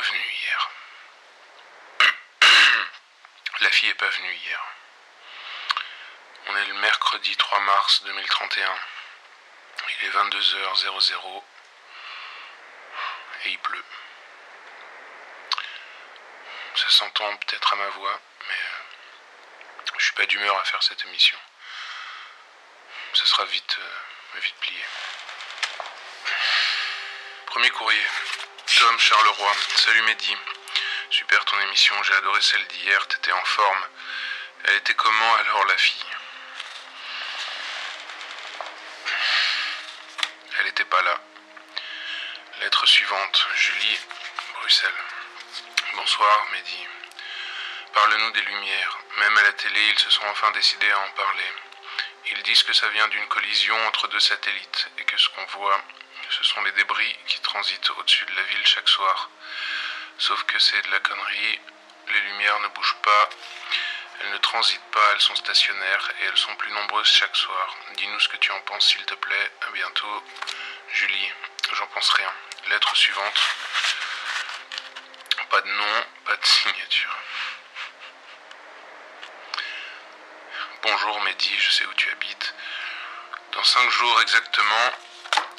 pas hier. La fille est pas venue hier. On est le mercredi 3 mars 2031. Il est 22h00 et il pleut. Ça s'entend peut-être à ma voix, mais euh, je suis pas d'humeur à faire cette émission. Ça sera vite, euh, vite plié. Premier courrier. Tom Charleroi. Salut Mehdi. Super ton émission, j'ai adoré celle d'hier, t'étais en forme. Elle était comment alors la fille? Elle était pas là. Lettre suivante. Julie, Bruxelles. Bonsoir Mehdi. Parle-nous des lumières. Même à la télé, ils se sont enfin décidés à en parler. Ils disent que ça vient d'une collision entre deux satellites et que ce qu'on voit, ce sont les débris qui transitent au-dessus de la ville chaque soir. Sauf que c'est de la connerie, les lumières ne bougent pas, elles ne transitent pas, elles sont stationnaires et elles sont plus nombreuses chaque soir. Dis-nous ce que tu en penses s'il te plaît. À bientôt. Julie, j'en pense rien. Lettre suivante. Pas de nom, pas de signature. Bonjour Mehdi, je sais où tu habites. Dans cinq jours exactement,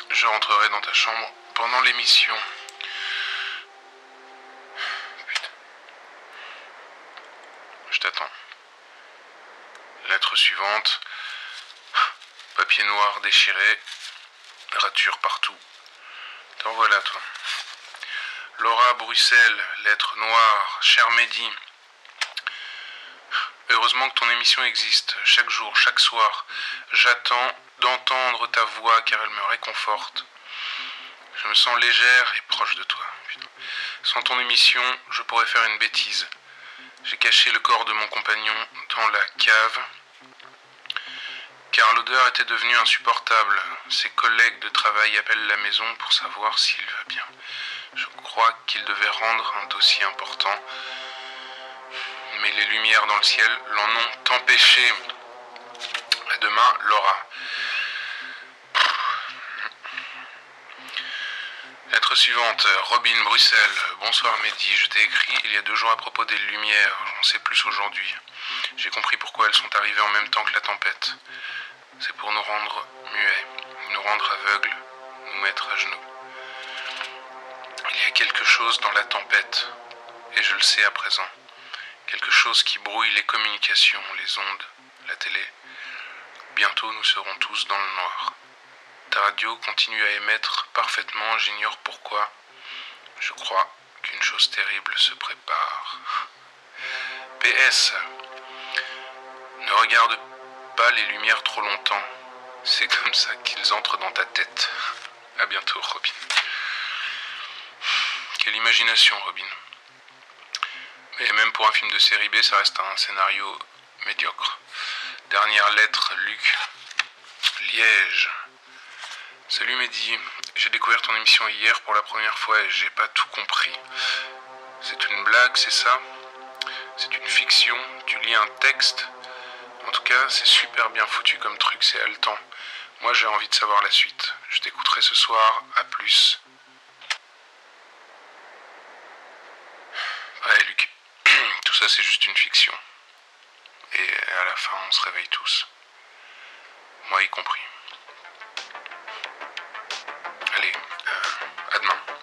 je rentrerai dans ta chambre pendant l'émission. Je t'attends. Lettre suivante. Papier noir déchiré. Rature partout. T'en voilà, toi. Laura Bruxelles, lettre noire. Cher Mehdi. Heureusement que ton émission existe, chaque jour, chaque soir. J'attends d'entendre ta voix car elle me réconforte. Je me sens légère et proche de toi. Sans ton émission, je pourrais faire une bêtise. J'ai caché le corps de mon compagnon dans la cave car l'odeur était devenue insupportable. Ses collègues de travail appellent la maison pour savoir s'il va bien. Je crois qu'il devait rendre un dossier important mais les lumières dans le ciel l'en ont empêché. À demain, Laura. Lettre suivante, Robin Bruxelles. Bonsoir Mehdi, je t'ai écrit il y a deux jours à propos des lumières, j'en sais plus aujourd'hui. J'ai compris pourquoi elles sont arrivées en même temps que la tempête. C'est pour nous rendre muets, nous rendre aveugles, nous mettre à genoux. Il y a quelque chose dans la tempête, et je le sais à présent. Quelque chose qui brouille les communications, les ondes, la télé. Bientôt nous serons tous dans le noir. Ta radio continue à émettre parfaitement, j'ignore pourquoi. Je crois qu'une chose terrible se prépare. PS. Ne regarde pas les lumières trop longtemps. C'est comme ça qu'ils entrent dans ta tête. À bientôt, Robin. Quelle imagination, Robin. Et même pour un film de série B, ça reste un scénario médiocre. Dernière lettre, Luc. Liège. Salut Mehdi, j'ai découvert ton émission hier pour la première fois et j'ai pas tout compris. C'est une blague, c'est ça? C'est une fiction Tu lis un texte? En tout cas, c'est super bien foutu comme truc, c'est haletant. Moi j'ai envie de savoir la suite. Je t'écouterai ce soir, à plus. Ouais Luc, tout ça c'est juste une fiction. Et à la fin on se réveille tous. Moi y compris. Allez, euh, à demain.